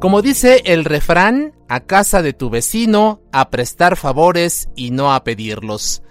Como dice el refrán, a casa de tu vecino, a prestar favores y no a pedirlos.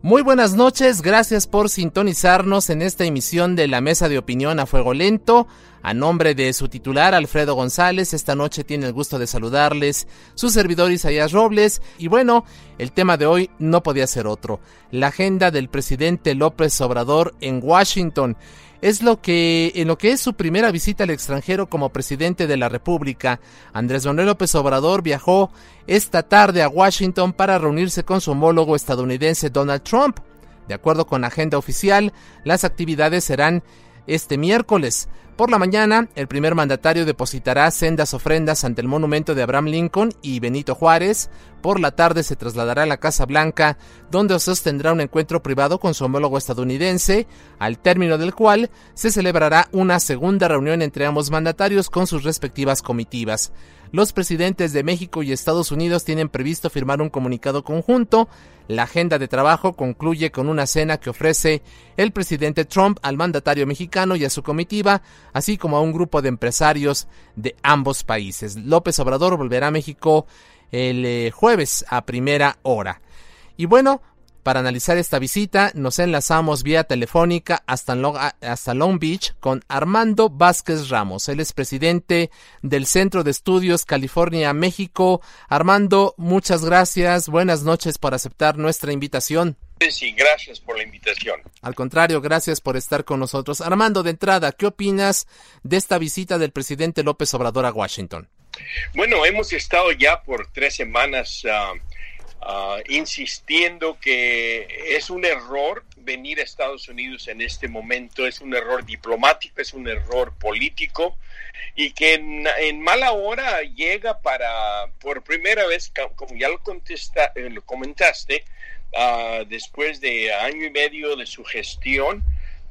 Muy buenas noches, gracias por sintonizarnos en esta emisión de la Mesa de Opinión a Fuego Lento. A nombre de su titular, Alfredo González, esta noche tiene el gusto de saludarles su servidor Isaías Robles. Y bueno, el tema de hoy no podía ser otro, la agenda del presidente López Obrador en Washington es lo que en lo que es su primera visita al extranjero como presidente de la República. Andrés Manuel López Obrador viajó esta tarde a Washington para reunirse con su homólogo estadounidense Donald Trump. De acuerdo con la agenda oficial, las actividades serán este miércoles. Por la mañana, el primer mandatario depositará sendas ofrendas ante el monumento de Abraham Lincoln y Benito Juárez. Por la tarde se trasladará a la Casa Blanca, donde sostendrá un encuentro privado con su homólogo estadounidense, al término del cual se celebrará una segunda reunión entre ambos mandatarios con sus respectivas comitivas. Los presidentes de México y Estados Unidos tienen previsto firmar un comunicado conjunto. La agenda de trabajo concluye con una cena que ofrece el presidente Trump al mandatario mexicano y a su comitiva, así como a un grupo de empresarios de ambos países. López Obrador volverá a México el eh, jueves a primera hora. Y bueno, para analizar esta visita nos enlazamos vía telefónica hasta, Long Beach con Armando Vázquez Ramos. Él es presidente del Centro de Estudios California, México. Armando, muchas gracias. Buenas noches por aceptar nuestra invitación. Sí, gracias por la invitación. Al contrario, gracias por estar con nosotros. Armando, de entrada, ¿qué opinas de esta visita del presidente López Obrador a Washington? Bueno, hemos estado ya por tres semanas uh, Ah, insistiendo que es un error venir a Estados Unidos en este momento, es un error diplomático, es un error político y que en, mala hora llega para, por primera vez, como ya lo, contesta, eh, lo comentaste, ah, después de año y medio de su gestión,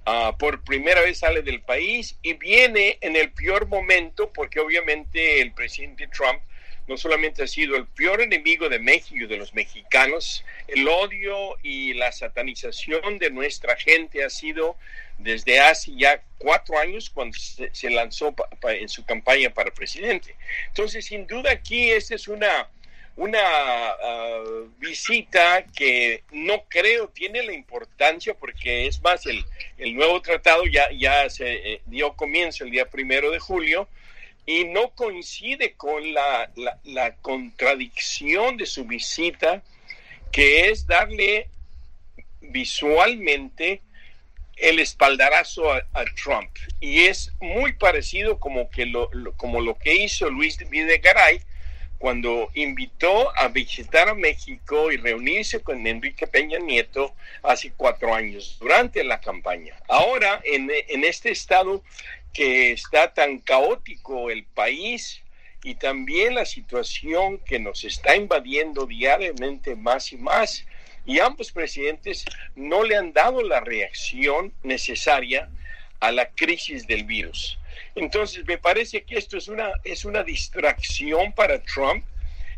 ah, por primera vez sale del país y viene en el peor momento porque obviamente el presidente Trump no solamente ha sido el peor enemigo de México de los mexicanos, el odio y la satanización de nuestra gente ha sido desde hace ya cuatro años cuando se, lanzó en su campaña para presidente. Entonces, sin duda aquí esta es una, una ah, visita que no creo tiene la importancia porque es más, el, el nuevo tratado ya, ya se eh, dio comienzo el día primero de julio y no coincide con la, la, contradicción de su visita, que es darle visualmente el espaldarazo a, Trump. Y es muy parecido como, que lo, como lo que hizo Luis Videgaray cuando invitó a visitar a México y reunirse con Enrique Peña Nieto hace cuatro años durante la campaña. Ahora, en, este estado que está tan caótico el país y también la situación que nos está invadiendo diariamente más y más. Y ambos presidentes no le han dado la reacción necesaria a la crisis del virus. Entonces, me parece que esto es una, es una distracción para Trump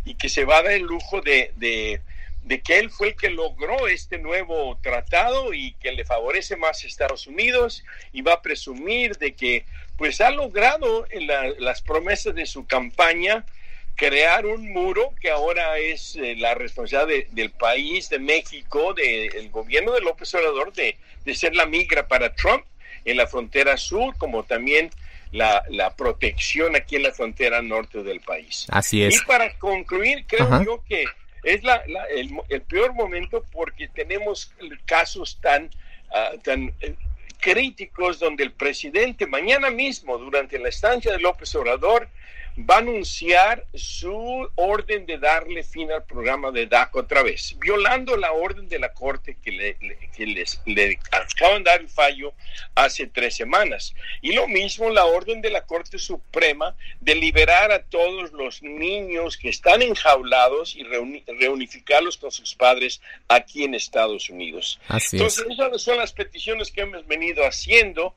y que se va a dar el lujo de, de de que él fue el que logró este nuevo tratado y que le favorece más a Estados Unidos y va a presumir de que pues ha logrado en las promesas de su campaña crear un muro que ahora es eh, la responsabilidad del país, de México, del gobierno de López Obrador, de, de ser la migra para Trump en la frontera sur, como también la, la, protección aquí en la frontera norte del país. Así es. Y para concluir, creo yo que es la, el, el, peor momento porque tenemos casos tan, uh, tan eh, críticos donde el presidente mañana mismo, durante la estancia de López Obrador, va a anunciar su orden de darle fin al programa de DACA otra vez, violando la orden de la Corte que le, que les, le acaban de dar el fallo hace tres semanas. Y lo mismo la orden de la Corte Suprema de liberar a todos los niños que están enjaulados y reunificarlos con sus padres aquí en Estados Unidos. Entonces, esas son las peticiones que hemos venido haciendo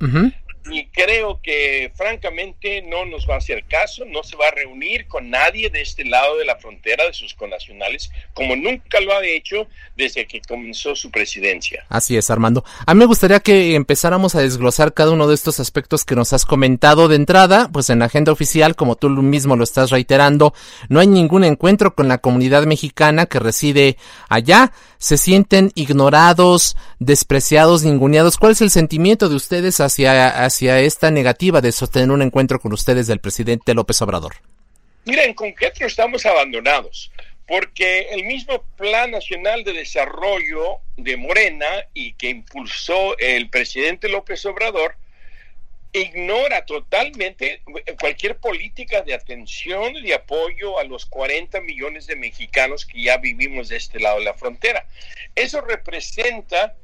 y creo que francamente no nos va a hacer caso, no se va a reunir con nadie de este lado de la frontera de sus connacionales, como nunca lo ha hecho desde que comenzó su presidencia. Así es, Armando. A mí me gustaría que empezáramos a desglosar cada uno de estos aspectos que nos has comentado de entrada, pues en la agenda oficial, como tú mismo lo estás reiterando, no hay ningún encuentro con la comunidad mexicana que reside allá, se sienten ignorados, despreciados, ninguneados. ¿Cuál es el sentimiento de ustedes hacia, hacia esta negativa de sostener un encuentro con ustedes del presidente López Obrador? Mira, en concreto estamos abandonados, porque el mismo Plan Nacional de Desarrollo de Morena y que impulsó el presidente López Obrador, ignora totalmente cualquier política de atención y de apoyo a los 40 millones de mexicanos que ya vivimos de este lado de la frontera. Eso representa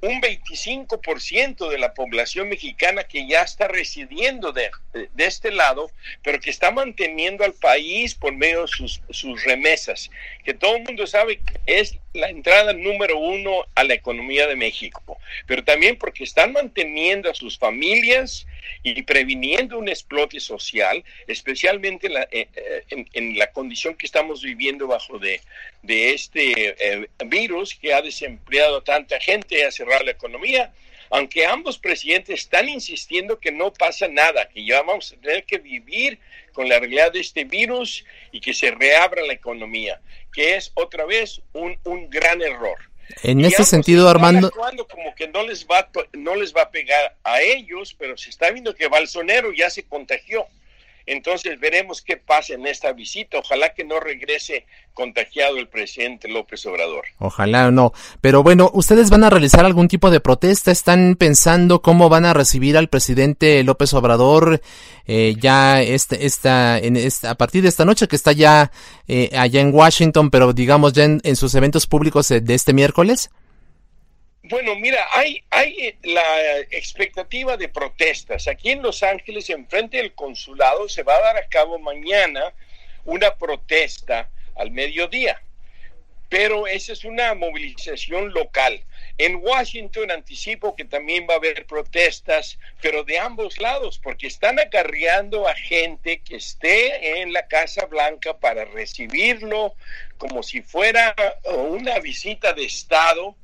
un 25% de la población mexicana que ya está residiendo de, de, este lado, pero que está manteniendo al país por medio de sus, sus remesas, que todo el mundo sabe que es la entrada número uno a la economía de México, pero también porque están manteniendo a sus familias y previniendo un explote social, especialmente en la, eh, eh, en, la condición que estamos viviendo bajo de, de este eh, virus que ha desempleado a tanta gente, ha cerrado la economía. Aunque ambos presidentes están insistiendo que no pasa nada, que ya vamos a tener que vivir con la realidad de este virus y que se reabra la economía, que es otra vez un, un gran error. En ese sentido, Armando. Como que no les, va, no les va a pegar a ellos, pero se está viendo que Balsonero ya se contagió. Entonces veremos qué pasa en esta visita. Ojalá que no regrese contagiado el presidente López Obrador. Ojalá no. Pero bueno, ¿ustedes van a realizar algún tipo de protesta? ¿Están pensando cómo van a recibir al presidente López Obrador eh, ya este, esta, en esta, a partir de esta noche que está ya eh, allá en Washington, pero digamos ya en, en sus eventos públicos de este miércoles? Bueno, mira, hay, hay la expectativa de protestas. Aquí en Los Ángeles, enfrente del consulado, se va a dar a cabo mañana una protesta al mediodía. Pero esa es una movilización local. En Washington anticipo que también va a haber protestas, pero de ambos lados, porque están acarreando a gente que esté en la Casa Blanca para recibirlo como si fuera una visita de Estado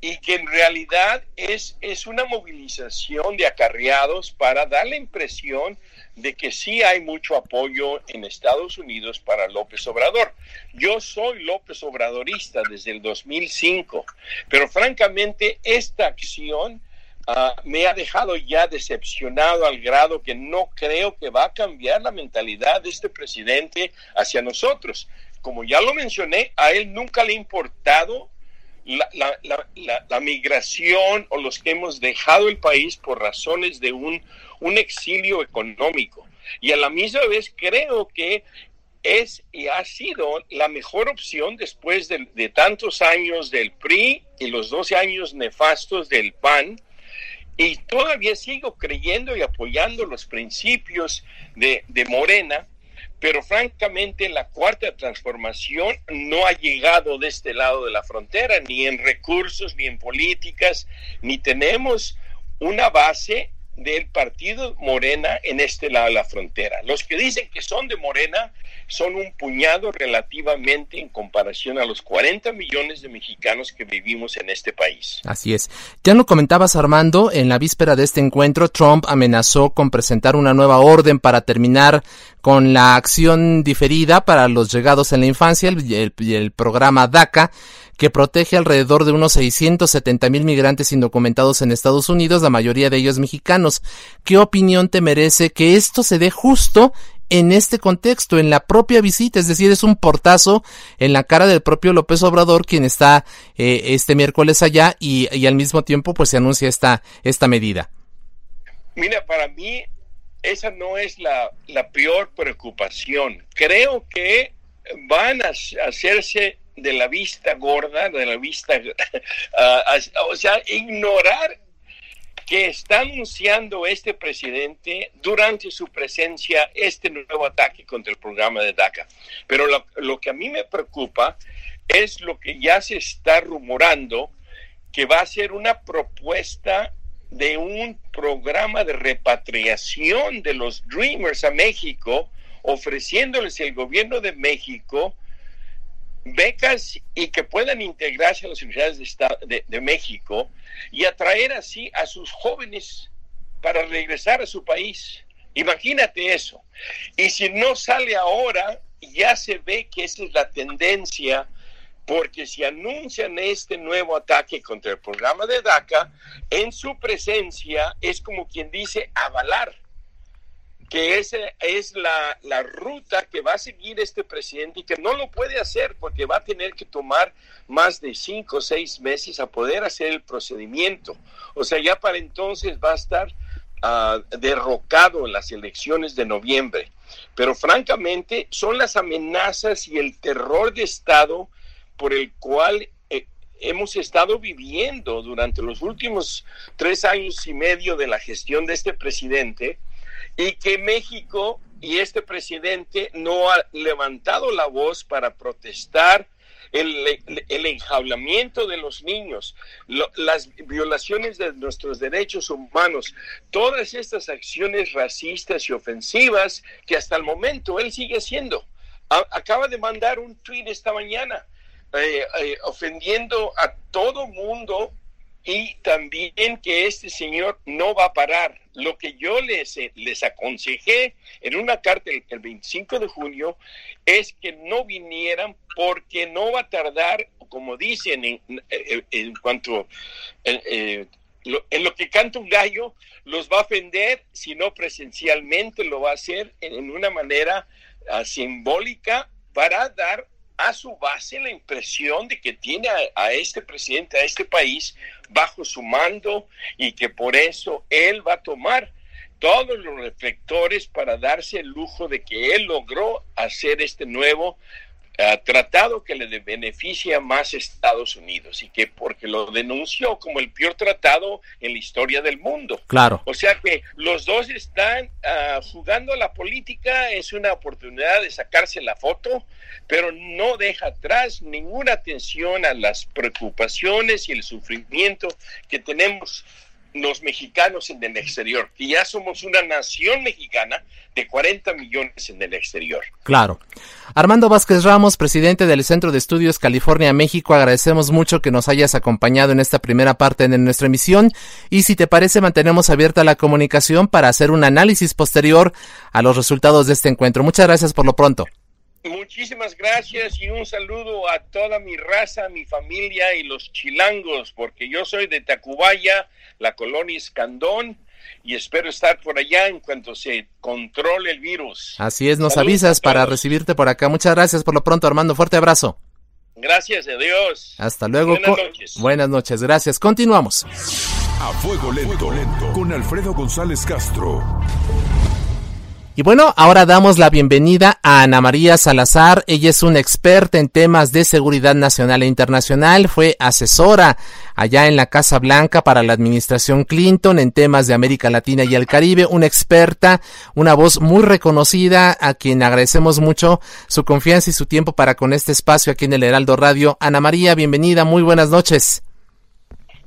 y que en realidad es, es una movilización de acarreados para dar la impresión de que sí hay mucho apoyo en Estados Unidos para López Obrador. Yo soy López Obradorista desde el 2005, pero francamente esta acción ah, me ha dejado ya decepcionado al grado que no creo que va a cambiar la mentalidad de este presidente hacia nosotros. Como ya lo mencioné, a él nunca le ha importado la, la, la, migración o los que hemos dejado el país por razones de un, un exilio económico. Y a la misma vez creo que es y ha sido la mejor opción después de, de, tantos años del PRI y los 12 años nefastos del PAN. Y todavía sigo creyendo y apoyando los principios de, de Morena pero francamente la cuarta transformación no ha llegado de este lado de la frontera, ni en recursos, ni en políticas, ni tenemos una base del partido Morena en este lado de la frontera. Los que dicen que son de Morena son un puñado relativamente en comparación a los 40 millones de mexicanos que vivimos en este país. Así es. Ya lo comentabas Armando, en la víspera de este encuentro Trump amenazó con presentar una nueva orden para terminar con la acción diferida para los llegados en la infancia, el, el programa DACA que protege alrededor de unos 670 mil migrantes indocumentados en Estados Unidos, la mayoría de ellos mexicanos. ¿Qué opinión te merece que esto se dé justo en este contexto, en la propia visita, es decir, es un portazo en la cara del propio López Obrador, quien está eh, este miércoles allá y, y, al mismo tiempo pues se anuncia esta, esta medida. Mira, para mí esa no es la, la peor preocupación. Creo que van a hacerse de la vista gorda, de la vista, uh, o sea, ignorar que está anunciando este presidente durante su presencia este nuevo ataque contra el programa de DACA. Pero lo, lo, que a mí me preocupa es lo que ya se está rumorando, que va a ser una propuesta de un programa de repatriación de los Dreamers a México, ofreciéndoles el gobierno de México becas y que puedan integrarse a las universidades de, de, de, México y atraer así a sus jóvenes para regresar a su país. Imagínate eso. Y si no sale ahora, ya se ve que esa es la tendencia, porque si anuncian este nuevo ataque contra el programa de DACA, en su presencia es como quien dice avalar que esa es la, la, ruta que va a seguir este presidente y que no lo puede hacer porque va a tener que tomar más de cinco o seis meses a poder hacer el procedimiento. O sea, ya para entonces va a estar uh, derrocado en las elecciones de noviembre. Pero francamente son las amenazas y el terror de Estado por el cual eh, hemos estado viviendo durante los últimos tres años y medio de la gestión de este presidente y que México y este presidente no ha levantado la voz para protestar el, el enjaulamiento de los niños, las violaciones de nuestros derechos humanos, todas estas acciones racistas y ofensivas que hasta el momento él sigue haciendo. Acaba de mandar un tweet esta mañana eh, eh, ofendiendo a todo mundo y también que este señor no va a parar. Lo que yo les, les aconsejé en una carta el, el 25 de junio es que no vinieran porque no va a tardar, como dicen en, en, cuanto eh, en lo que canta un gallo, los va a ofender, si no presencialmente lo va a hacer en, una manera uh, simbólica para dar a su base la impresión de que tiene a, este presidente, a este país, bajo su mando y que por eso él va a tomar todos los reflectores para darse el lujo de que él logró hacer este nuevo uh, tratado que le beneficia más a Estados Unidos y que porque lo denunció como el peor tratado en la historia del mundo. Claro. O sea que los dos están uh, jugando a la política, es una oportunidad de sacarse la foto, pero no deja atrás ninguna atención a las preocupaciones y el sufrimiento que tenemos los mexicanos en el exterior, que ya somos una nación mexicana de 40 millones en el exterior. Claro. Armando Vázquez Ramos, presidente del Centro de Estudios California, México, agradecemos mucho que nos hayas acompañado en esta primera parte de nuestra emisión y si te parece mantenemos abierta la comunicación para hacer un análisis posterior a los resultados de este encuentro. Muchas gracias por lo pronto. Muchísimas gracias y un saludo a toda mi raza, mi familia y los chilangos, porque yo soy de Tacubaya, la colonia Escandón, y espero estar por allá en cuanto se controle el virus. Así es, nos Saludos avisas para recibirte por acá. Muchas gracias por lo pronto, Armando. Fuerte abrazo. Gracias, adiós. Hasta luego. Buenas noches. Buenas noches, gracias. Continuamos. A fuego lento, lento. con Alfredo González Castro. Y bueno, ahora damos la bienvenida a Ana María Salazar. Ella es una experta en temas de seguridad nacional e internacional. Fue asesora allá en la Casa Blanca para la administración Clinton en temas de América Latina y el Caribe. Una experta, una voz muy reconocida a quien agradecemos mucho su confianza y su tiempo para con este espacio aquí en el Heraldo Radio. Ana María, bienvenida. Muy buenas noches.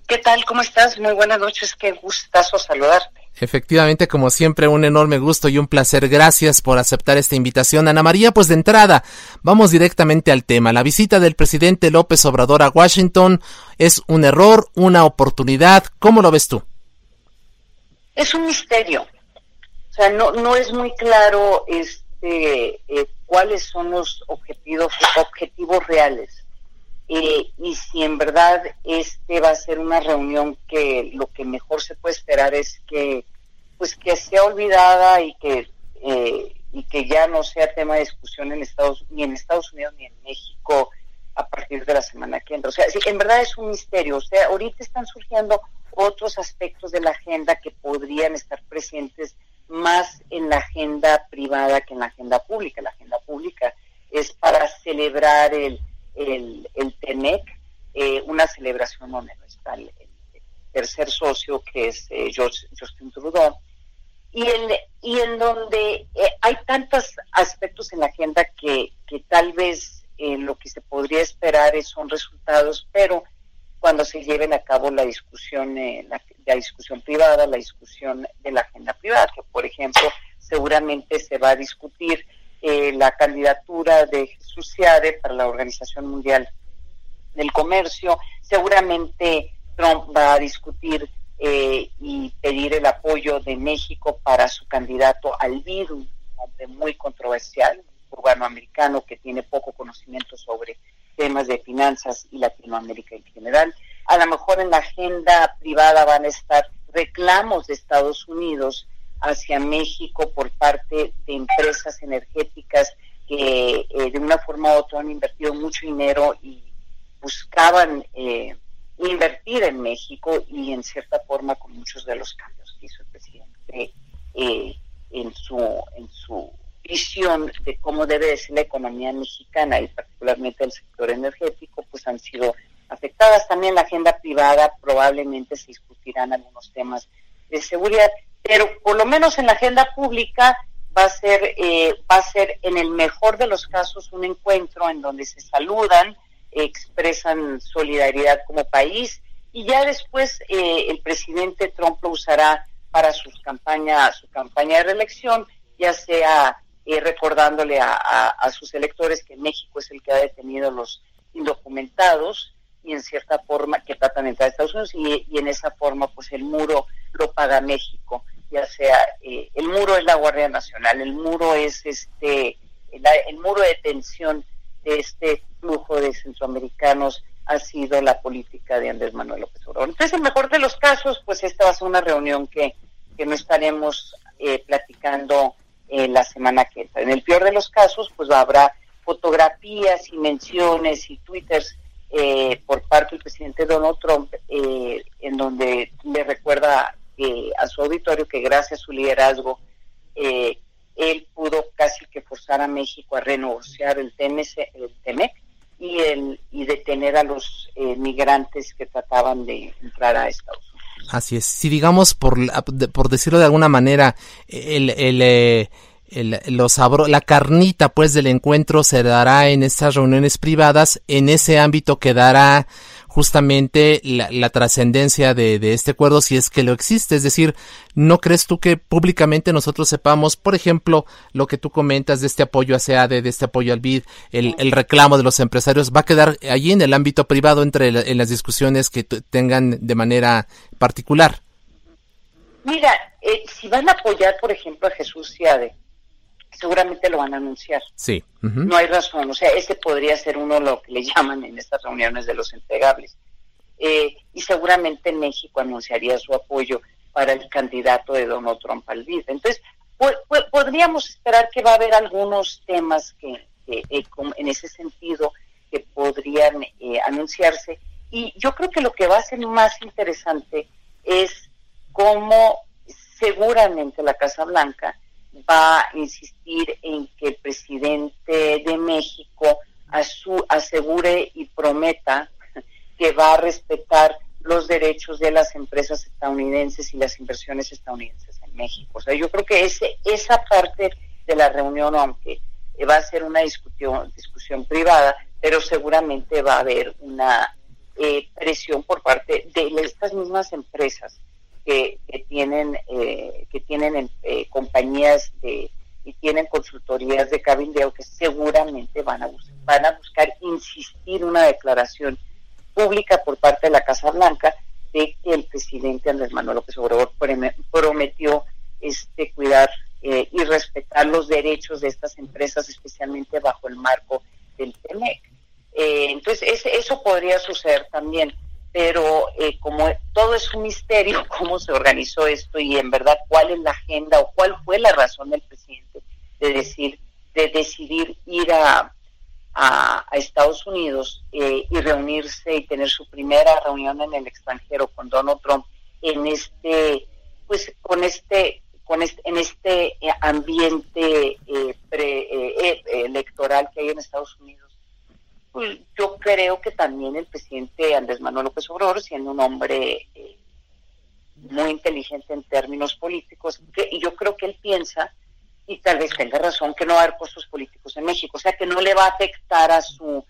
¿Qué tal? ¿Cómo estás? Muy buenas noches. Qué gustazo saludarte. Efectivamente, como siempre, un enorme gusto y un placer. Gracias por aceptar esta invitación. Ana María, pues de entrada, vamos directamente al tema. La visita del presidente López Obrador a Washington es un error, una oportunidad. ¿Cómo lo ves tú? Es un misterio. O sea, no, no es muy claro este, eh, cuáles son los objetivos, objetivos reales. eh, y si en verdad este va a ser una reunión que lo que mejor se puede esperar es que pues que sea olvidada y que eh, y que ya no sea tema de discusión en Estados ni en Estados Unidos ni en México a partir de la semana que entra. O sea, en verdad es un misterio. O sea, ahorita están surgiendo otros aspectos de la agenda que podrían estar presentes más en la agenda privada que en la agenda pública. La agenda pública es para celebrar el, el, el TEMEC, eh, una celebración donde está el, tercer socio, que es eh, Justin Trudeau, y en, y en donde eh, hay tantos aspectos en la agenda que, que tal vez lo que se podría esperar es, son resultados, pero cuando se lleven a cabo la discusión, la, la, discusión privada, la discusión de la agenda privada, que por ejemplo seguramente se va a discutir eh, la candidatura de Jesús Ciade para la Organización Mundial del Comercio. Seguramente Trump va a discutir eh, y pedir el apoyo de México para su candidato al un hombre muy controversial, un cubano americano que tiene poco conocimiento sobre temas de finanzas y Latinoamérica en general. A lo mejor en la agenda privada van a estar reclamos de Estados Unidos hacia México por parte de empresas energéticas que eh, de una forma u otra han invertido mucho dinero y buscaban eh, invertir en México y en cierta forma con muchos de los cambios que hizo el presidente eh, en su en su visión de cómo debe ser la economía mexicana y particularmente el sector energético pues han sido afectadas. También la agenda privada probablemente se discutirán algunos temas de seguridad pero por lo menos en la agenda pública va a ser eh, va a ser en el mejor de los casos un encuentro en donde se saludan expresan solidaridad como país. Y ya después eh, el presidente Trump lo usará para sus campaña su campaña de reelección ya sea eh, recordándole a, a, sus electores que México es el que ha detenido los indocumentados y en cierta forma que tratan de entrar a Estados Unidos y, en esa forma pues el muro lo paga México ya sea eh, el muro es la Guardia Nacional, el muro es este el, muro de tensión este flujo de centroamericanos ha sido la política de Andrés Manuel López Obrador. Entonces, en el mejor de los casos, pues esta va a ser una reunión que, que no estaremos eh, platicando eh, la semana que entra. En el peor de los casos, pues habrá fotografías y menciones y twitters por parte del presidente Donald Trump, en donde le recuerda a su auditorio que gracias a su liderazgo eh, él pudo casi que forzar a México a renegociar el, TMC, el TEMEC y, el, y detener a los eh, migrantes que trataban de entrar a Estados Unidos. Así es. Si digamos, por, por decirlo de alguna manera, el, el, eh, el, la carnita pues del encuentro se dará en estas reuniones privadas, en ese ámbito quedará justamente la, trascendencia de, este acuerdo si es que lo existe. Es decir, ¿no crees tú que públicamente nosotros sepamos, por ejemplo, lo que tú comentas de este apoyo a SEADE, de este apoyo al BID, el, reclamo de los empresarios, va a quedar allí en el ámbito privado entre en las discusiones que tengan de manera particular? Mira, eh, si van a apoyar, por ejemplo, a Jesús SEADE, seguramente lo van a anunciar. Sí. No hay razón. O sea, ese podría ser uno de lo que le llaman en estas reuniones de los entregables. Eh, y seguramente México anunciaría su apoyo para el candidato de Donald Trump al BID. Entonces, podríamos esperar que va a haber algunos temas que, eh, en ese sentido que podrían eh, anunciarse. Y yo creo que lo que va a ser más interesante es cómo seguramente la Casa Blanca va a insistir en que el presidente de México asegure y prometa que va a respetar los derechos de las empresas estadounidenses y las inversiones estadounidenses en México. O sea, yo creo que ese, esa parte de la reunión, aunque va a ser una discusión, discusión privada, pero seguramente va a haber una eh, presión por parte de estas mismas empresas que, tienen eh, que tienen eh, compañías de, y tienen consultorías de cabildeo que seguramente van a van a buscar insistir una declaración pública por parte de la Casa Blanca de que el presidente Andrés Manuel López Obrador prometió este cuidar eh, y respetar los derechos de estas empresas, especialmente bajo el marco del TEMEC. entonces pues eso podría suceder también, pero eh, como todo es un misterio cómo se organizó esto y en verdad cuál es la agenda o cuál fue la razón del presidente de decir de decidir ir a, a, Estados Unidos eh, y reunirse y tener su primera reunión en el extranjero con Donald Trump en este pues con este con este, en este eh, ambiente pre, electoral que hay en Estados Unidos pues yo creo que también el presidente Andrés Manuel López Obrador, siendo un hombre eh, muy inteligente en términos políticos, y yo creo que él piensa, y tal vez tenga razón, que no va a haber puestos políticos en México, o sea, que no le va a afectar a su,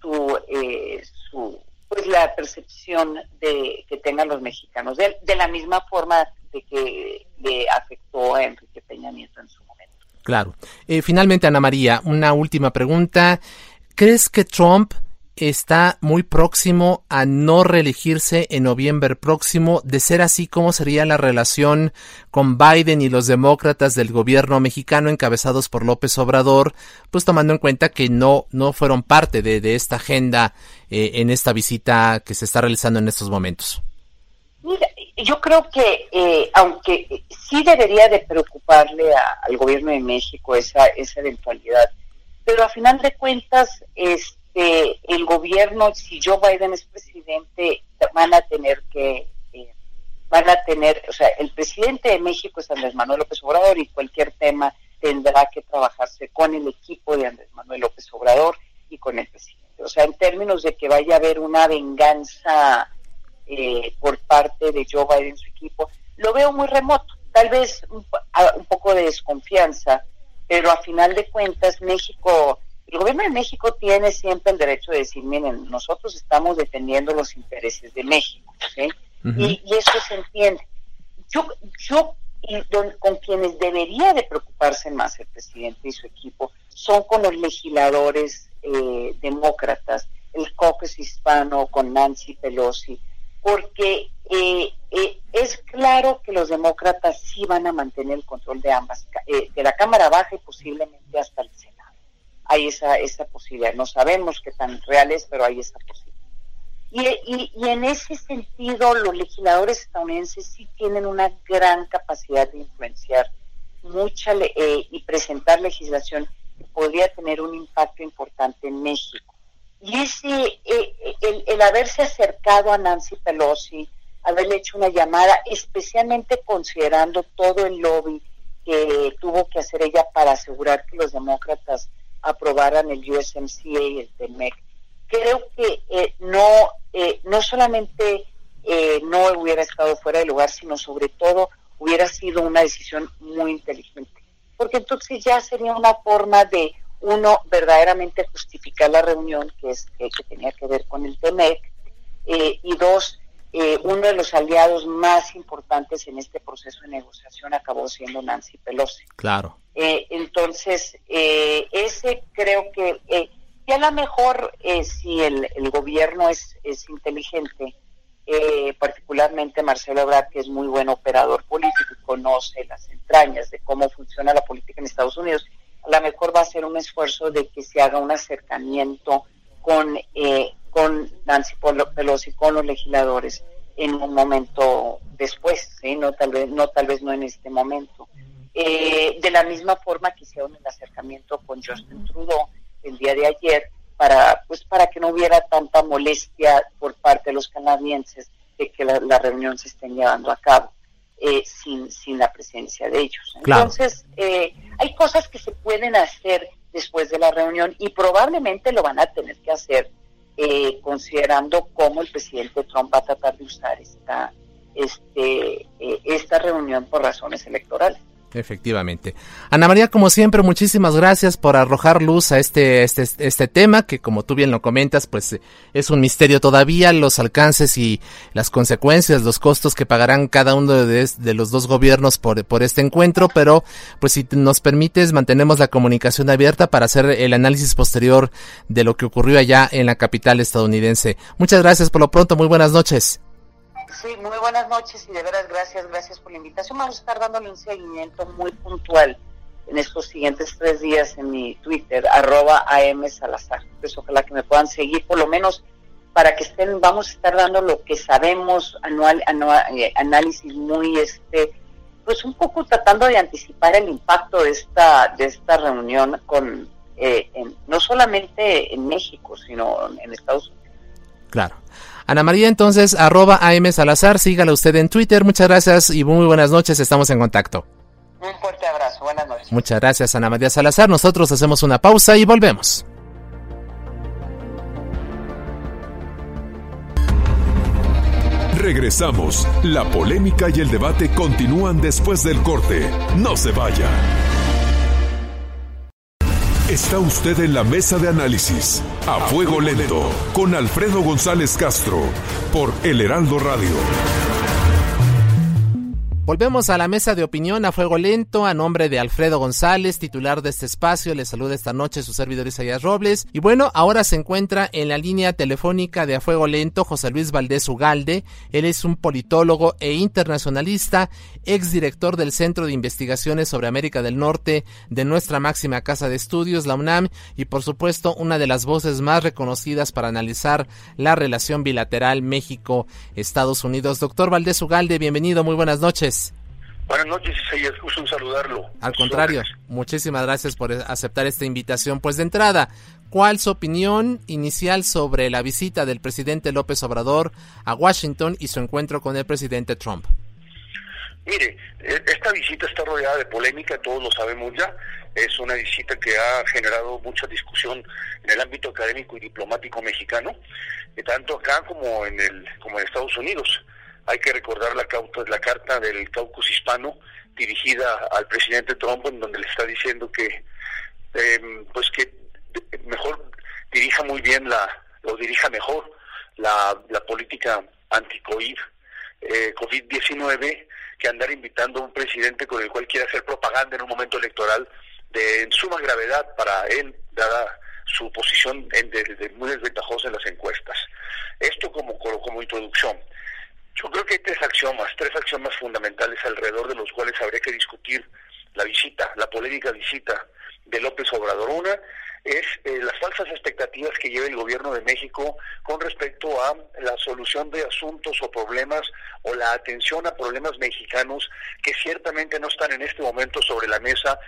su, eh, su pues la percepción de que tengan los mexicanos, de, de la misma forma de que le afectó a Enrique Peña Nieto en su momento. Claro. Eh, finalmente, Ana María, una última pregunta. ¿Crees que Trump está muy próximo a no reelegirse en noviembre próximo? De ser así, ¿cómo sería la relación con Biden y los demócratas del gobierno mexicano encabezados por López Obrador? Pues tomando en cuenta que no, no fueron parte de, esta agenda eh, en esta visita que se está realizando en estos momentos. Mira, yo creo que eh, aunque sí debería de preocuparle al gobierno de México esa, esa eventualidad, pero a final de cuentas, este, el gobierno, si Joe Biden es presidente, van a tener que, eh, van a tener, o sea, el presidente de México es Andrés Manuel López Obrador y cualquier tema tendrá que trabajarse con el equipo de Andrés Manuel López Obrador y con el presidente. O sea, en términos de que vaya a haber una venganza eh, por parte de Joe Biden y su equipo, lo veo muy remoto. Tal vez un poco de desconfianza pero a final de cuentas México, el gobierno de México tiene siempre el derecho de decir, miren, nosotros estamos defendiendo los intereses de México, ¿sí? y, eso se entiende. Yo, yo con quienes debería de preocuparse más el presidente y su equipo son con los legisladores eh, demócratas, el caucus hispano con Nancy Pelosi, porque eh, eh, es claro que los demócratas sí van a mantener el control de ambas, eh, de la Cámara Baja y posiblemente hasta el Senado. Hay esa, esa posibilidad. No sabemos qué tan real es, pero hay esa posibilidad. Y, y, en ese sentido, los legisladores estadounidenses sí tienen una gran capacidad de influenciar mucha y presentar legislación que podría tener un impacto importante en México. Y ese, el, el haberse acercado a Nancy Pelosi, haberle hecho una llamada, especialmente considerando todo el lobby que tuvo que hacer ella para asegurar que los demócratas aprobaran el USMCA y el TEMEC. Creo que eh, no, eh, no solamente eh, no hubiera estado fuera de lugar, sino sobre todo hubiera sido una decisión muy inteligente. Porque entonces ya sería una forma de, uno, verdaderamente justificar la reunión que, es, que tenía que ver con el TEMEC, y dos, eh, uno de los aliados más importantes en este proceso de negociación acabó siendo Nancy Pelosi. Claro. Eh, entonces, eh, ese creo que, y a lo mejor si el, gobierno es, es inteligente, particularmente Marcelo Ebrard, que es muy buen operador político y conoce las entrañas de cómo funciona la política en Estados Unidos, a lo mejor va a ser un esfuerzo de que se haga un acercamiento con con Nancy Pelosi, con los legisladores en un momento después, ¿sí? no tal vez no tal vez no en este momento. Eh, de la misma forma que hicieron el acercamiento con Justin Trudeau el día de ayer para pues para que no hubiera tanta molestia por parte de los canadienses de que la, reunión se esté llevando a cabo eh, sin, sin la presencia de ellos. Entonces, eh, hay cosas que se pueden hacer después de la reunión y probablemente lo van a tener que hacer eh, considerando cómo el presidente Trump va a tratar de usar esta, este, eh, esta reunión por razones electorales. Efectivamente. Ana María, como siempre, muchísimas gracias por arrojar luz a este, este, este tema, que como tú bien lo comentas, pues es un misterio todavía, los alcances y las consecuencias, los costos que pagarán cada uno de, de los dos gobiernos por, por este encuentro, pero pues si nos permites, mantenemos la comunicación abierta para hacer el análisis posterior de lo que ocurrió allá en la capital estadounidense. Muchas gracias por lo pronto, muy buenas noches. Sí, muy buenas noches y de veras gracias, gracias por la invitación. Vamos a estar dándole un seguimiento muy puntual en estos siguientes tres días en mi Twitter, arroba AM Salazar. Pues ojalá que me puedan seguir, por lo menos para que estén, vamos a estar dando lo que sabemos, anual, eh, análisis muy, este, pues un poco tratando de anticipar el impacto de esta, de esta reunión con, eh, no solamente en México, sino en Estados Unidos. Claro. Ana María, entonces, arroba AM Salazar, sígala usted en Twitter. Muchas gracias y muy buenas noches, estamos en contacto. Un fuerte abrazo, buenas noches. Muchas gracias, Ana María Salazar. Nosotros hacemos una pausa y volvemos. Regresamos. La polémica y el debate continúan después del corte. No se vaya. Está usted en la mesa de análisis. A fuego lento. Con Alfredo González Castro. Por El Heraldo Radio. Volvemos a la mesa de opinión a fuego lento a nombre de Alfredo González, titular de este espacio. Le saluda esta noche su servidor Isaías Robles. Y bueno, ahora se encuentra en la línea telefónica de a fuego lento José Luis Valdés Ugalde. Él es un politólogo e internacionalista, exdirector del Centro de Investigaciones sobre América del Norte de nuestra máxima casa de estudios, la UNAM, y por supuesto una de las voces más reconocidas para analizar la relación bilateral México-Estados Unidos. Doctor Valdés Ugalde, bienvenido, muy buenas noches. Buenas noches, Isaías, gusto en saludarlo. Al contrario, muchísimas gracias por aceptar esta invitación. Pues de entrada, ¿cuál su opinión inicial sobre la visita del presidente López Obrador a Washington y su encuentro con el presidente Trump? Mire, e, esta visita está rodeada de polémica, todos lo sabemos ya. Es una visita que ha generado mucha discusión en el ámbito académico y diplomático mexicano, eh, tanto acá como en el como en Estados Unidos. Hay que recordar la, la carta del caucus hispano dirigida al presidente Trump, en donde le está diciendo que, em, pues que mejor dirija muy bien la, o dirija mejor la, política anti-COVID, eh, COVID-19, que andar invitando a un presidente con el cual quiere hacer propaganda en un momento electoral de suma gravedad para él, dada su posición en de, muy desventajosa en las encuestas. Esto como, como introducción. Yo creo que hay tres axiomas, tres axiomas fundamentales alrededor de los cuales habría que discutir la visita, la polémica visita de López Obrador. Una es eh, las falsas expectativas que lleva el gobierno de México con respecto a la solución de asuntos o problemas o la atención a problemas mexicanos que ciertamente no están en este momento sobre la mesa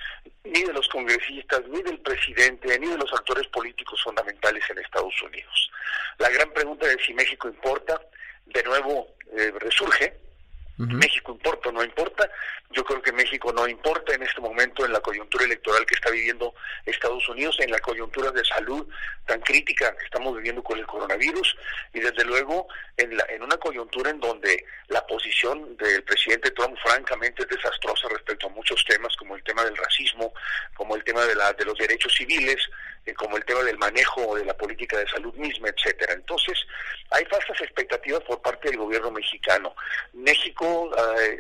ni de los congresistas, ni del presidente, ni de los actores políticos fundamentales en Estados Unidos. La gran pregunta es si México importa, de nuevo eh, resurge. México importa o no importa. Yo creo que México no importa en este momento en la coyuntura electoral que está viviendo Estados Unidos, en la coyuntura de salud tan crítica que estamos viviendo con el coronavirus y desde luego en, la, en una coyuntura en donde la posición del presidente Trump francamente es desastrosa respecto a muchos temas como el tema del racismo, como el tema de, la, de los derechos civiles, eh, como el tema del manejo de la política de salud misma, etcétera. Entonces, hay falsas expectativas por parte del gobierno mexicano. México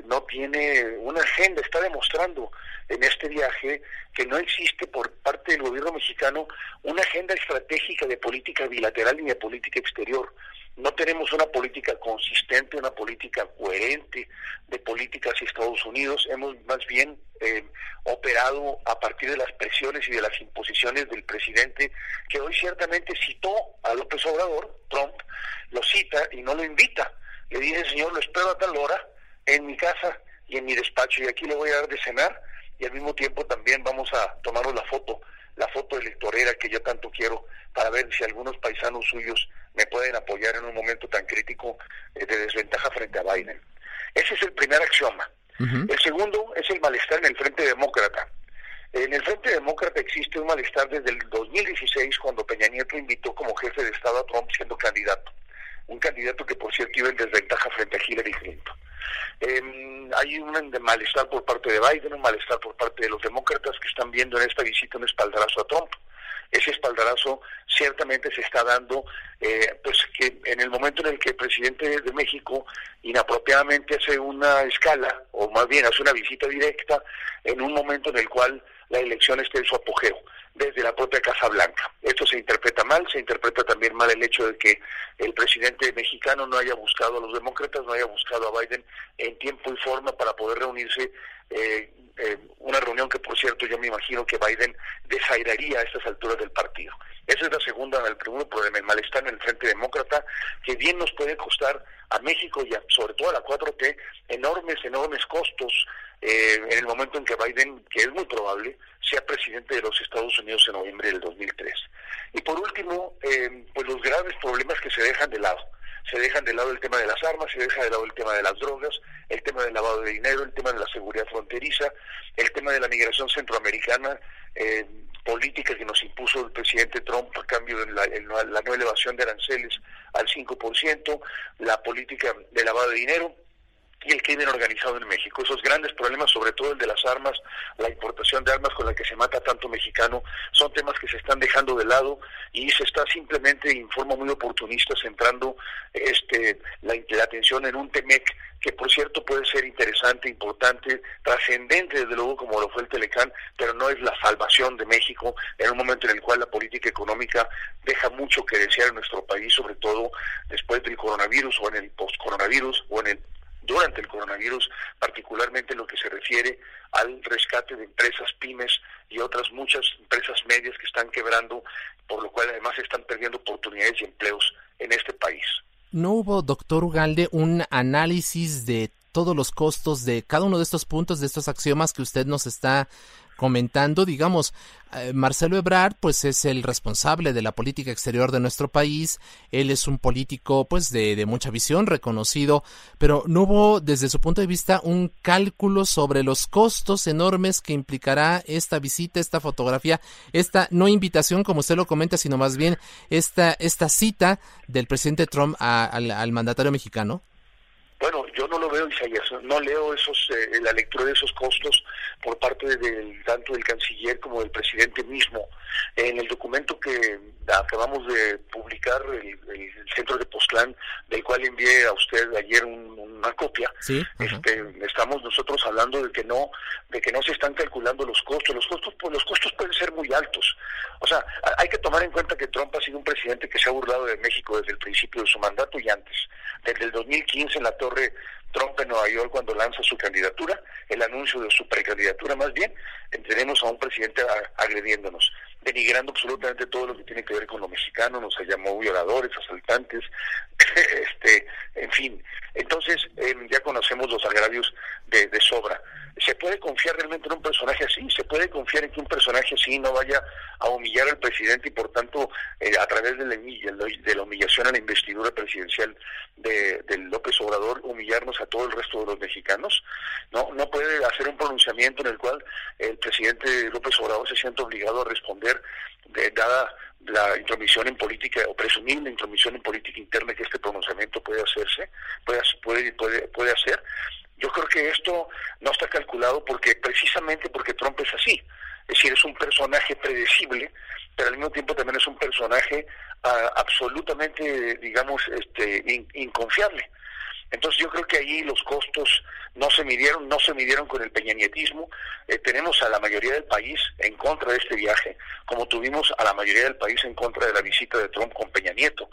no tiene una agenda, está demostrando en este viaje que no existe por parte del gobierno mexicano una agenda estratégica de política bilateral ni de política exterior no tenemos una política consistente, una política coherente de políticas hacia Estados Unidos. Hemos más bien eh, operado a partir de las presiones y de las imposiciones del presidente, que hoy ciertamente citó a López Obrador, Trump, lo cita y no lo invita. Le dice, señor, lo espero a tal hora en mi casa y en mi despacho y aquí le voy a dar de cenar y al mismo tiempo también vamos a tomaros la foto la foto electorera que yo tanto quiero para ver si algunos paisanos suyos me pueden apoyar en un momento tan crítico eh, de desventaja frente a Biden. Ese es el primer axioma. El segundo es el malestar en el Frente Demócrata. En el Frente Demócrata existe un malestar desde el 2016 cuando Peña Nieto invitó como jefe de Estado a Trump siendo candidato. Un candidato que por cierto iba en desventaja frente a Hillary Clinton. Eh, hay un malestar por parte de Biden, un malestar por parte de los demócratas que están viendo en esta visita un espaldarazo a Trump. Ese espaldarazo ciertamente se está dando, eh, pues que en el momento en el que el presidente de México inapropiadamente hace una escala, o más bien hace una visita directa, en un momento en el cual la elección esté en su apogeo desde la propia Casa Blanca. Esto se interpreta mal, se interpreta también mal el hecho de que el presidente mexicano no haya buscado a los demócratas, no haya buscado a Biden en tiempo y forma para poder reunirse eh, eh, una reunión que, por cierto, yo me imagino que Biden desairaría a estas alturas del partido. Esa es la segunda, el segundo problema, el malestar en el Frente Demócrata, que bien nos puede costar a México y sobre todo a la 4T enormes, enormes costos eh, en el momento en que Biden, que es muy probable, sea presidente de los Estados Unidos en noviembre del 2003. Y por último, eh, pues los graves problemas que se dejan de lado. Se dejan de lado el tema de las armas, se deja de lado el tema de las drogas, el tema del lavado de dinero, el tema de la seguridad fronteriza, el tema de la migración centroamericana, eh, política que nos impuso el presidente Trump a cambio de la, la no elevación de aranceles al 5%, la política de lavado de dinero, y el crimen organizado en México. Esos grandes problemas, sobre todo el de las armas, la importación de armas con la que se mata tanto mexicano, son temas que se están dejando de lado y se está simplemente, en forma muy oportunista, centrando este, la, atención en un TEMEC que por cierto puede ser interesante, importante, trascendente desde luego como lo fue el Telecán, pero no es la salvación de México en un momento en el cual la política económica deja mucho que desear en nuestro país, sobre todo después del coronavirus o en el post-coronavirus o en el durante el coronavirus, particularmente en lo que se refiere al rescate de empresas pymes y otras muchas empresas medias que están quebrando, por lo cual además están perdiendo oportunidades y empleos en este país. ¿No hubo, doctor Ugalde, un análisis de todos los costos de cada uno de estos puntos, de estos axiomas que usted nos está comentando, digamos, eh, Marcelo Ebrard, pues es el responsable de la política exterior de nuestro país, él es un político, pues, de, de, mucha visión, reconocido, pero no hubo, desde su punto de vista, un cálculo sobre los costos enormes que implicará esta visita, esta fotografía, esta no invitación, como usted lo comenta, sino más bien esta, esta cita del presidente Trump al mandatario mexicano. Bueno, yo no lo veo, Isaías, no leo esos, eh, la lectura de esos costos por parte del tanto del canciller como del presidente mismo. En el documento que acabamos de publicar, el, centro de Postlán, del cual envié a usted ayer una copia, este, estamos nosotros hablando de que no, de que no se están calculando los costos. Los costos, pues, los costos pueden ser muy altos. O sea, hay que tomar en cuenta que Trump ha sido un presidente que se ha burlado de México desde el principio de su mandato y antes. Desde el 2015 en la torre Trump en Nueva York cuando lanza su candidatura, el anuncio de su precandidatura más bien, tenemos a un presidente agrediéndonos, denigrando absolutamente todo lo que tiene que ver con lo mexicano, nos llamó violadores, asaltantes, este, en fin. Entonces em, ya conocemos los agravios de, sobra. ¿Se puede confiar realmente en un personaje así? ¿Se puede confiar en que un personaje así no vaya a humillar al presidente y por tanto eh, a través de la, de la humillación a la investidura presidencial de, López Obrador humillarnos a todo el resto de los mexicanos? No, no puede hacer un pronunciamiento en el cual el presidente López Obrador se siente obligado a responder dada la intromisión en política o presumible intromisión en política interna que este pronunciamiento puede hacerse, puede, puede, puede, hacer. Yo creo que esto no está calculado porque precisamente porque Trump es así. Es decir, es un personaje predecible, pero al mismo tiempo también es un personaje ah, absolutamente, digamos, este, inconfiable. Entonces yo creo que ahí los costos no se midieron, no se midieron con el peñanietismo. Eh, tenemos a la mayoría del país en contra de este viaje, como tuvimos a la mayoría del país en contra de la visita de Trump con Peña Nieto.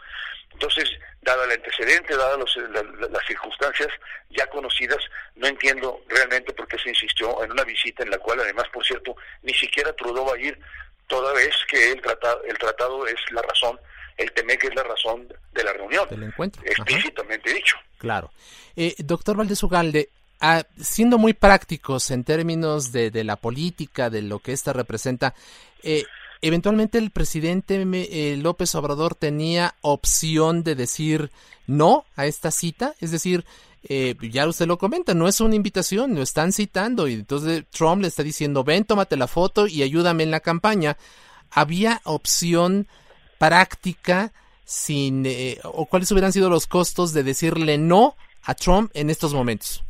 Entonces, dado el antecedente, dadas las circunstancias ya conocidas, no entiendo realmente por qué se insistió en una visita en la cual, además, por cierto, ni siquiera Trudeau va a ir, toda vez que el tratado, el tratado es la razón, el que es la razón de la reunión. Del encuentro. Explícitamente dicho. Claro. Eh, doctor Valdés Ugalde, ah, siendo muy prácticos en términos de, de, la política, de lo que esta representa, eh, eventualmente el presidente eh, López Obrador tenía opción de decir no a esta cita, es decir, eh, ya usted lo comenta, no es una invitación, lo están citando y entonces Trump le está diciendo ven, tómate la foto y ayúdame en la campaña. Había opción práctica sin eh, o cuáles hubieran sido los costos de decirle no a Trump en estos momentos.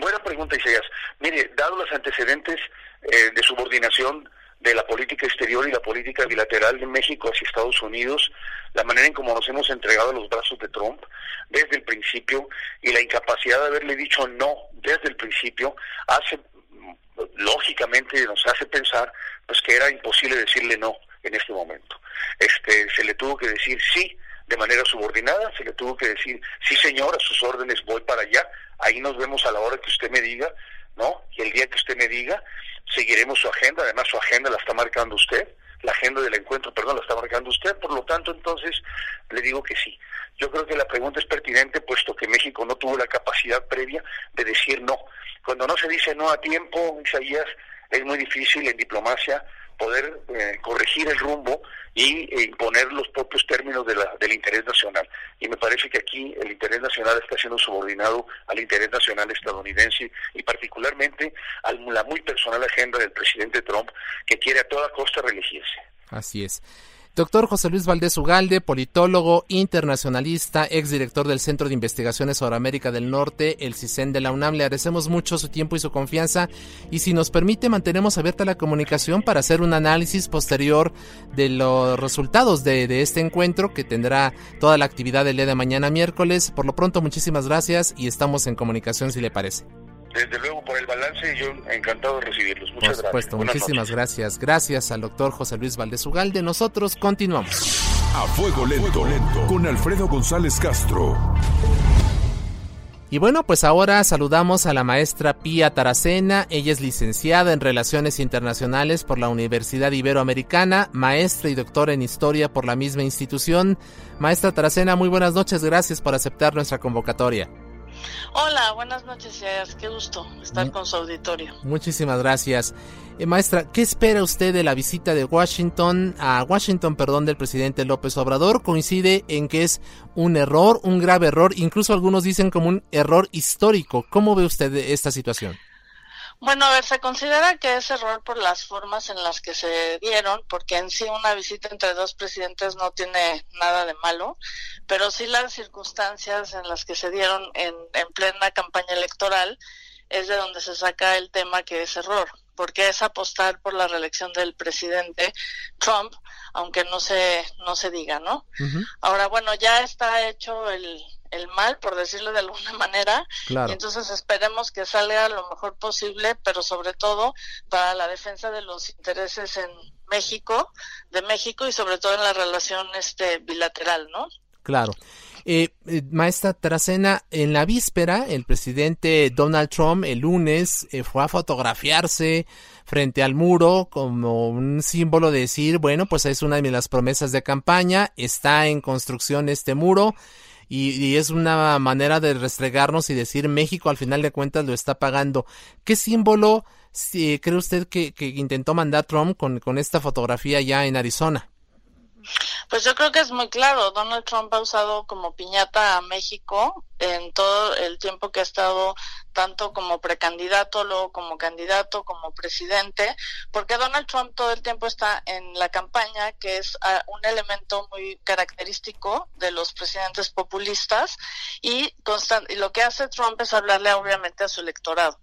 Buena pregunta, Isaías. Mire, dado los antecedentes de subordinación de la política exterior y la política bilateral de México hacia Estados Unidos, la manera en cómo nos hemos entregado a los brazos de Trump desde el principio y la incapacidad de haberle dicho no desde el principio hace lógicamente nos hace pensar pues que era imposible decirle no en este momento. Este se le tuvo que decir sí de manera subordinada, se le tuvo que decir sí señor, a sus órdenes voy para allá, ahí nos vemos a la hora que usted me diga, ¿no? Y el día que usted me diga, seguiremos su agenda, además su agenda la está marcando usted, la agenda del encuentro, perdón, la está marcando usted, por lo tanto, entonces, le digo que sí. Yo creo que la pregunta es pertinente, puesto que México no tuvo la capacidad previa de decir no. Cuando no se dice no a tiempo, Isaías, es muy difícil en diplomacia poder eh, corregir el rumbo y e imponer los propios términos de la, del interés nacional. Y me parece que aquí el interés nacional está siendo subordinado al interés nacional estadounidense y particularmente a la muy personal agenda del presidente Trump que quiere a toda costa reelegirse. Así es. Doctor José Luis Valdés Ugalde, politólogo, internacionalista, exdirector del Centro de Investigaciones sobre América del Norte, el CISEN de la UNAM, le agradecemos mucho su tiempo y su confianza. Y si nos permite mantenemos abierta la comunicación para hacer un análisis posterior de los resultados de, de este encuentro que tendrá toda la actividad del día de mañana miércoles. Por lo pronto, muchísimas gracias y estamos en comunicación si le parece desde luego por el balance yo encantado de recibirlos. Muchas por supuesto, muchísimas gracias. Gracias al doctor José Luis Valdés Ugalde. Nosotros continuamos. A fuego lento, lento con Alfredo González Castro. Y bueno, pues ahora saludamos a la maestra Pía Taracena. Ella es licenciada en Relaciones Internacionales por la Universidad Iberoamericana, maestra y doctora en Historia por la misma institución. Maestra Taracena, muy buenas noches. Gracias por aceptar nuestra convocatoria. Hola, buenas noches, qué gusto estar con su auditorio. Muchísimas gracias. Eh, maestra, ¿qué espera usted de la visita de Washington a Washington, perdón, del presidente López Obrador? Coincide en que es un error, un grave error, incluso algunos dicen como un error histórico. ¿Cómo ve usted esta situación? Bueno, a ver, se considera que es error por las formas en las que se dieron, porque en sí una visita entre dos presidentes no tiene nada de malo, pero sí las circunstancias en las que se dieron en, en plena campaña electoral es de donde se saca el tema que es error, porque es apostar por la reelección del presidente Trump, aunque no se no se diga, ¿no? Ahora, bueno, ya está hecho el el mal, por decirlo de alguna manera. Y entonces esperemos que salga lo mejor posible, pero sobre todo para la defensa de los intereses en México, de México y sobre todo en la relación este bilateral, ¿no? Claro. Eh, eh maestra Tracena, en la víspera, el presidente Donald Trump el lunes eh, fue a fotografiarse frente al muro como un símbolo de decir, bueno, pues es una de las promesas de campaña, está en construcción este muro y, es una manera de restregarnos y decir México al final de cuentas lo está pagando. ¿Qué símbolo cree usted que, que intentó mandar Trump con, con esta fotografía ya en Arizona? Pues yo creo que es muy claro. Donald Trump ha usado como piñata a México en todo el tiempo que ha estado tanto como precandidato, luego como candidato, como presidente, porque Donald Trump todo el tiempo está en la campaña, que es ah, un elemento muy característico de los presidentes populistas, y, y lo que hace Trump es hablarle obviamente a su electorado.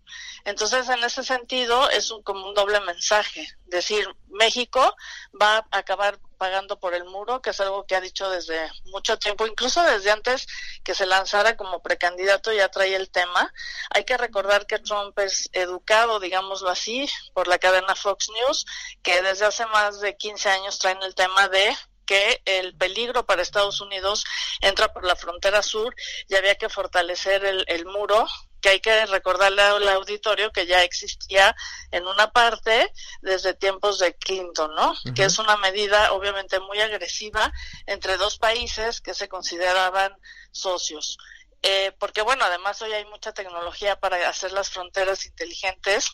Entonces, en ese sentido, es un, como un doble mensaje, decir, México va a acabar pagando por el muro, que es algo que ha dicho desde mucho tiempo, incluso desde antes que se lanzara como precandidato ya trae el tema. Hay que recordar que Trump es educado, digámoslo así, por la cadena Fox News, que desde hace más de 15 años traen el tema de que el peligro para Estados Unidos entra por la frontera sur y había que fortalecer el, el muro que hay que recordarle al auditorio que ya existía en una parte desde tiempos de Clinton, ¿no? Que es una medida obviamente muy agresiva entre dos países que se consideraban socios. Eh, porque bueno, además hoy hay mucha tecnología para hacer las fronteras inteligentes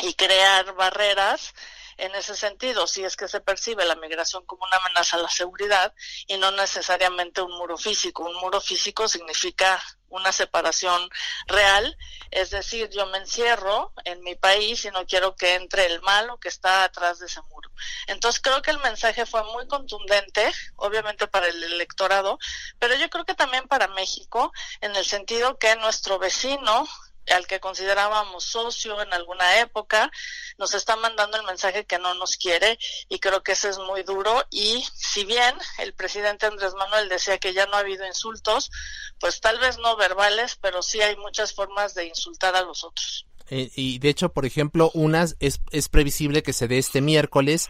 y crear barreras en ese sentido, si es que se percibe la migración como una amenaza a la seguridad y no necesariamente un muro físico. Un muro físico significa una separación real, es decir, yo me encierro en mi país y no quiero que entre el malo que está atrás de ese muro. Entonces creo que el mensaje fue muy contundente, obviamente para el electorado, pero yo creo que también para México, en el sentido que nuestro vecino al que considerábamos socio en alguna época, nos está mandando el mensaje que no nos quiere y creo que eso es muy duro y si bien el presidente Andrés Manuel decía que ya no ha habido insultos, pues tal vez no verbales, pero sí hay muchas formas de insultar a los otros. Eh, y de hecho, por ejemplo, unas es, es previsible que se dé este miércoles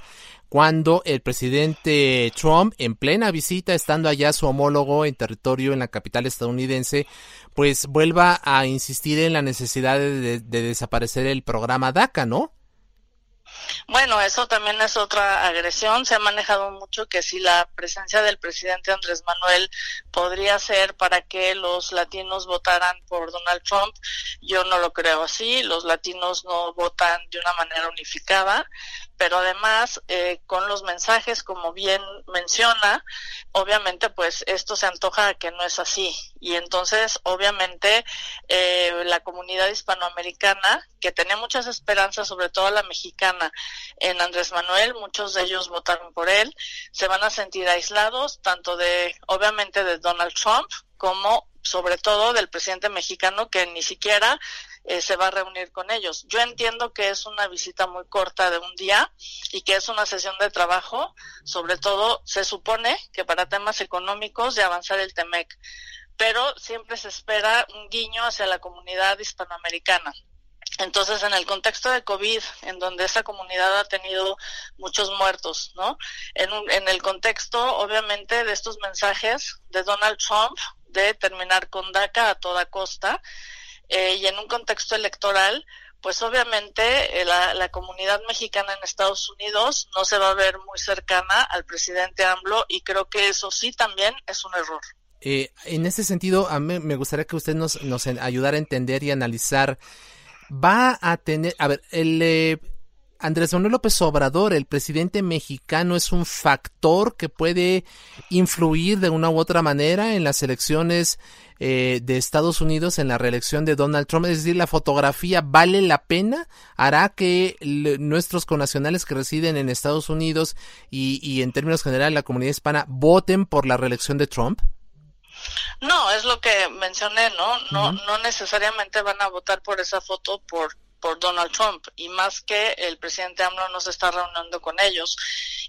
cuando el presidente Trump, en plena visita, estando allá su homólogo en territorio en la capital estadounidense, pues vuelva a insistir en la necesidad de, desaparecer el programa DACA, ¿no? Bueno, eso también es otra agresión. Se ha manejado mucho que si la presencia del presidente Andrés Manuel podría ser para que los latinos votaran por Donald Trump, yo no lo creo así. Los latinos no votan de una manera unificada pero además eh, con los mensajes, como bien menciona, obviamente pues esto se antoja que no es así. Y entonces, obviamente, eh, la comunidad hispanoamericana, que tenía muchas esperanzas, sobre todo la mexicana, en Andrés Manuel, muchos de ellos votaron por él, se van a sentir aislados, tanto de, obviamente, de Donald Trump, como sobre todo del presidente mexicano, que ni siquiera eh, se va a reunir con ellos. Yo entiendo que es una visita muy corta de un día y que es una sesión de trabajo, sobre todo se supone que para temas económicos de avanzar el TEMEC, pero siempre se espera un guiño hacia la comunidad hispanoamericana. Entonces, en el contexto de COVID, en donde esta comunidad ha tenido muchos muertos, ¿no? En, en el contexto, obviamente, de estos mensajes de Donald Trump de terminar con DACA a toda costa, eh, y en un contexto electoral, pues obviamente eh, la, comunidad mexicana en Estados Unidos no se va a ver muy cercana al presidente AMLO y creo que eso sí también es un error. Eh, en ese sentido, a mí me gustaría que usted nos, nos ayudara a entender y analizar. Va a tener, a ver, el Andrés Manuel López Obrador, el presidente mexicano, es un factor que puede influir de una u otra manera en las elecciones eh, de Estados Unidos en la reelección de Donald Trump. Es decir, la fotografía vale la pena, hará que nuestros connacionales que residen en Estados Unidos y, en términos generales la comunidad hispana voten por la reelección de Trump. No, es lo que mencioné, ¿no? No, no necesariamente van a votar por esa foto por por Donald Trump y más que el presidente AMLO no se está reuniendo con ellos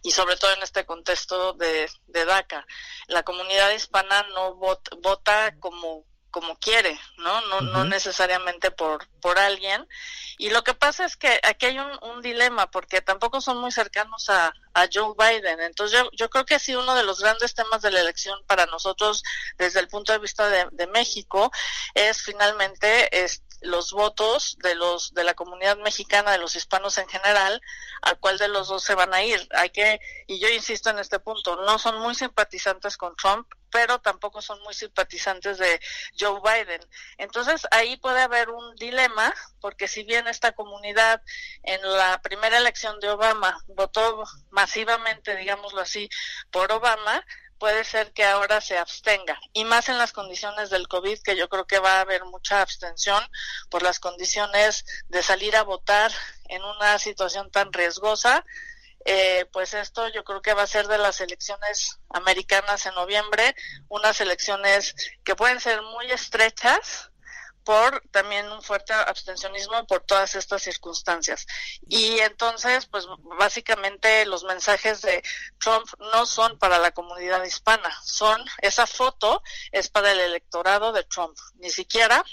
y sobre todo en este contexto de, de DACA. La comunidad hispana no vota como como quiere, ¿no? No, no necesariamente por, por alguien. Y lo que pasa es que aquí hay un, un dilema, porque tampoco son muy cercanos a, a Joe Biden. Entonces yo, yo creo que sí uno de los grandes temas de la elección para nosotros desde el punto de vista de, de México es finalmente es, los votos de los de la comunidad mexicana, de los hispanos en general, a cuál de los dos se van a ir. Hay que, y yo insisto en este punto, no son muy simpatizantes con Trump, pero tampoco son muy simpatizantes de Joe Biden. Entonces ahí puede haber un dilema, porque si bien esta comunidad en la primera elección de Obama votó masivamente, digámoslo así, por Obama, puede ser que ahora se abstenga y más en las condiciones del COVID que yo creo que va a haber mucha abstención por las condiciones de salir a votar en una situación tan riesgosa eh, pues esto yo creo que va a ser de las elecciones americanas en noviembre unas elecciones que pueden ser muy estrechas por también un fuerte abstencionismo por todas estas circunstancias. Y entonces, pues básicamente los mensajes de Trump no son para la comunidad hispana, son, esa foto es para el electorado de Trump, ni siquiera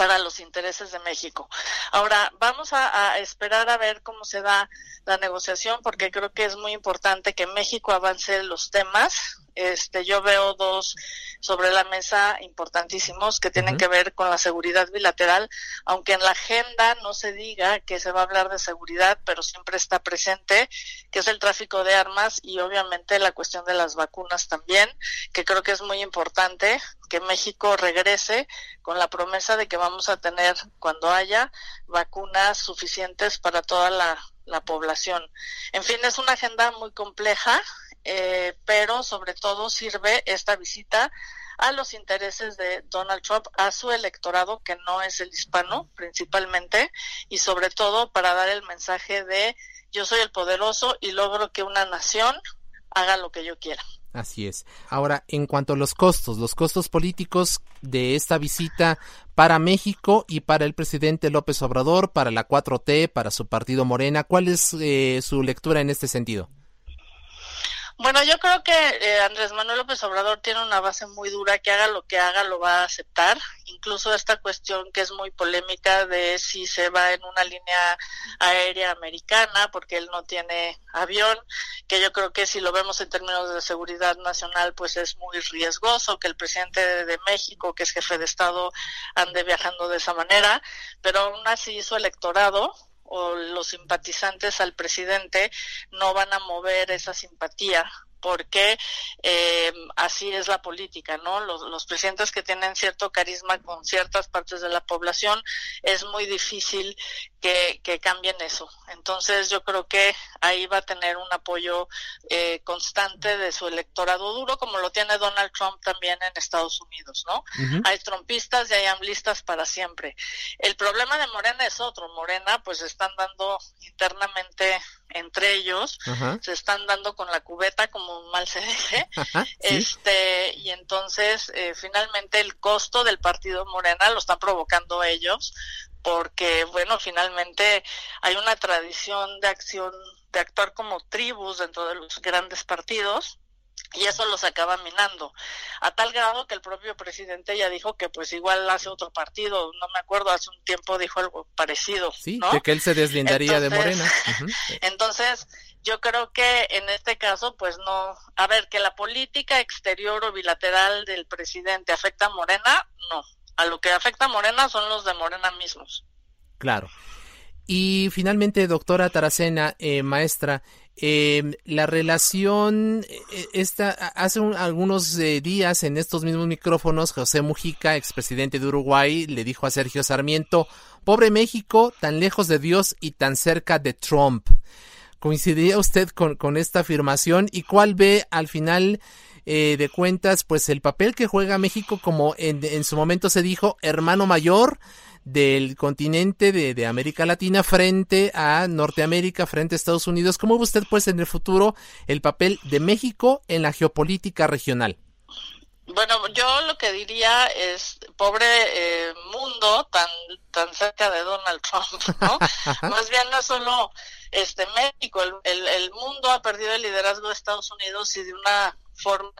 para los intereses de México. Ahora, vamos a, esperar a ver cómo se da la negociación, porque creo que es muy importante que México avance los temas. Este, yo veo dos sobre la mesa importantísimos que tienen que ver con la seguridad bilateral, aunque en la agenda no se diga que se va a hablar de seguridad, pero siempre está presente, que es el tráfico de armas y obviamente la cuestión de las vacunas también, que creo que es muy importante que México regrese con la promesa de que vamos a tener, cuando haya, vacunas suficientes para toda la, la población. En fin, es una agenda muy compleja eh, pero sobre todo sirve esta visita a los intereses de Donald Trump, a su electorado, que no es el hispano principalmente, y sobre todo para dar el mensaje de yo soy el poderoso y logro que una nación haga lo que yo quiera. Así es. Ahora, en cuanto a los costos, los costos políticos de esta visita para México y para el presidente López Obrador, para la 4T, para su partido Morena, ¿cuál es eh, su lectura en este sentido? Bueno, yo creo que eh, Andrés Manuel López Obrador tiene una base muy dura, que haga lo que haga lo va a aceptar, incluso esta cuestión que es muy polémica de si se va en una línea aérea americana, porque él no tiene avión, que yo creo que si lo vemos en términos de seguridad nacional, pues es muy riesgoso que el presidente de México, que es jefe de Estado, ande viajando de esa manera, pero aún así su electorado o los simpatizantes al presidente no van a mover esa simpatía porque eh, así es la política, ¿no? Los, los, presidentes que tienen cierto carisma con ciertas partes de la población es muy difícil que, que cambien eso. Entonces yo creo que ahí va a tener un apoyo eh, constante de su electorado duro, como lo tiene Donald Trump también en Estados Unidos, ¿no? Hay trompistas y hay amlistas para siempre. El problema de Morena es otro. Morena, pues están dando internamente entre ellos, se están dando con la cubeta como mal se deje, este, y entonces eh, finalmente el costo del partido Morena lo están provocando ellos, porque bueno, finalmente hay una tradición de acción, de actuar como tribus dentro de los grandes partidos, y eso los acaba minando. A tal grado que el propio presidente ya dijo que pues igual hace otro partido no me acuerdo hace un tiempo dijo algo parecido sí de que él se deslindaría de Morena. Entonces yo creo que en este caso pues no a ver que la política exterior o bilateral del presidente afecta a Morena no. A lo que afecta a Morena son los de Morena mismos. Claro. Y finalmente doctora Taracena eh, maestra eh, la relación, eh, esta, hace algunos eh, días en estos mismos micrófonos, José Mujica, expresidente de Uruguay, le dijo a Sergio Sarmiento, pobre México, tan lejos de Dios y tan cerca de Trump. ¿Coincidía usted con, esta afirmación? ¿Y cuál ve al final eh, de cuentas, pues el papel que juega México como en su momento se dijo hermano mayor del continente de, de, América Latina frente a Norteamérica, frente a Estados Unidos. ¿Cómo ve usted, pues, en el futuro el papel de México en la geopolítica regional? Bueno, yo lo que diría es, pobre eh, mundo tan tan cerca de Donald Trump, ¿no? Más bien no solo este México, el, el, el, mundo ha perdido el liderazgo de Estados Unidos y de una forma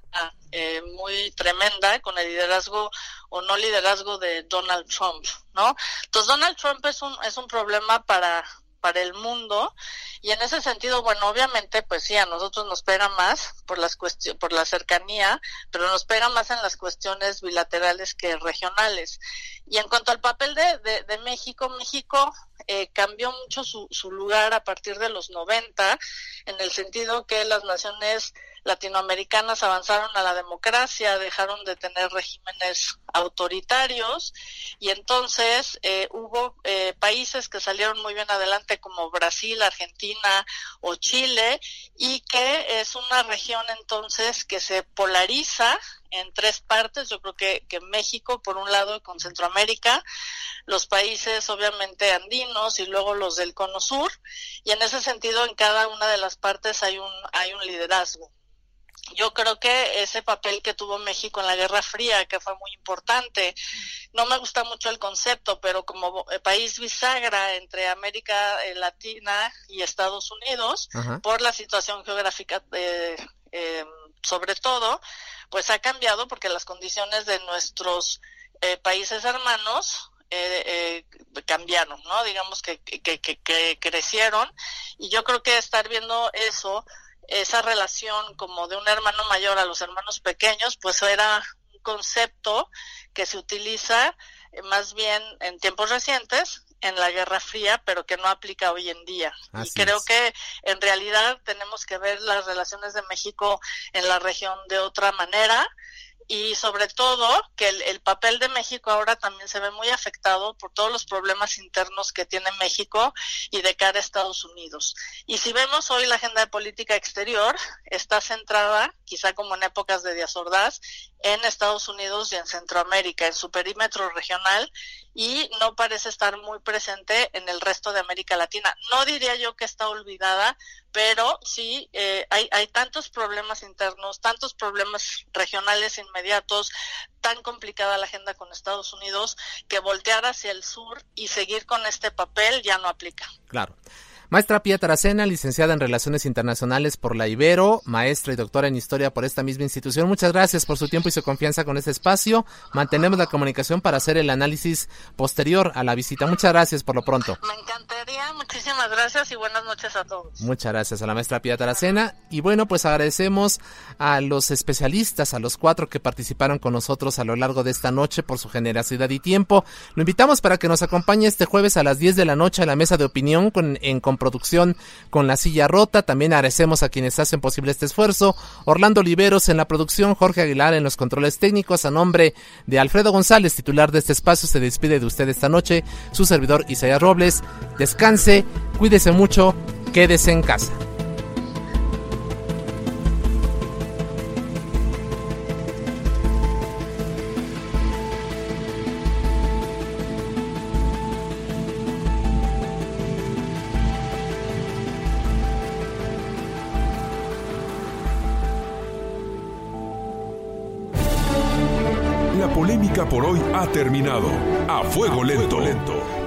eh, muy tremenda con el liderazgo o no liderazgo de Donald Trump, ¿no? Entonces Donald Trump es un es un problema para para el mundo y en ese sentido bueno obviamente pues sí a nosotros nos pega más por las por la cercanía pero nos pega más en las cuestiones bilaterales que regionales y en cuanto al papel de, de, de México México eh, cambió mucho su, su lugar a partir de los 90 en el sentido que las naciones latinoamericanas avanzaron a la democracia, dejaron de tener regímenes autoritarios y entonces eh, hubo eh, países que salieron muy bien adelante como Brasil, Argentina o Chile y que es una región entonces que se polariza en tres partes. Yo creo que, que México, por un lado, con Centroamérica, los países obviamente andinos y luego los del Cono Sur. Y en ese sentido, en cada una de las partes hay un, hay un liderazgo yo creo que ese papel que tuvo México en la Guerra Fría, que fue muy importante, no me gusta mucho el concepto, pero como eh, país bisagra entre América eh, Latina y Estados Unidos, Ajá. por la situación geográfica eh, eh, sobre todo, pues ha cambiado porque las condiciones de nuestros eh, países hermanos eh, eh, cambiaron, ¿no? Digamos que, que, que, que, crecieron y yo creo que estar viendo eso esa relación como de un hermano mayor a los hermanos pequeños, pues era un concepto que se utiliza eh, más bien en tiempos recientes en la Guerra Fría, pero que no aplica hoy en día. Así y creo es. que en realidad tenemos que ver las relaciones de México en la región de otra manera y sobre todo que el, el, papel de México ahora también se ve muy afectado por todos los problemas internos que tiene México y de cara a Estados Unidos. Y si vemos hoy la agenda de política exterior, está centrada, quizá como en épocas de Díaz Ordaz, en Estados Unidos y en Centroamérica, en su perímetro regional, y no parece estar muy presente en el resto de América Latina. No diría yo que está olvidada, pero sí eh, hay, hay tantos problemas internos, tantos problemas regionales inmediatos, tan complicada la agenda con Estados Unidos, que voltear hacia el sur y seguir con este papel ya no aplica. Claro. Maestra Pia Taracena, licenciada en Relaciones Internacionales por la Ibero, maestra y doctora en Historia por esta misma institución. Muchas gracias por su tiempo y su confianza con este espacio. Mantenemos la comunicación para hacer el análisis posterior a la visita. Muchas gracias por lo pronto. Me encantaría, muchísimas gracias y buenas noches a todos. Muchas gracias a la maestra Pia Taracena. Y bueno, pues agradecemos a los especialistas, a los cuatro que participaron con nosotros a lo largo de esta noche por su generosidad y tiempo. Lo invitamos para que nos acompañe este jueves a las 10 de la noche a la mesa de opinión con, en producción con La Silla Rota. También agradecemos a quienes hacen posible este esfuerzo. Orlando Oliveros en la producción, Jorge Aguilar en los controles técnicos. A nombre de Alfredo González, titular de este espacio, se despide de usted esta noche. Su servidor Isaías Robles. Descanse, cuídese mucho, quédese en casa.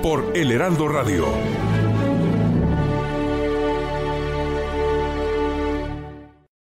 por El Heraldo Radio.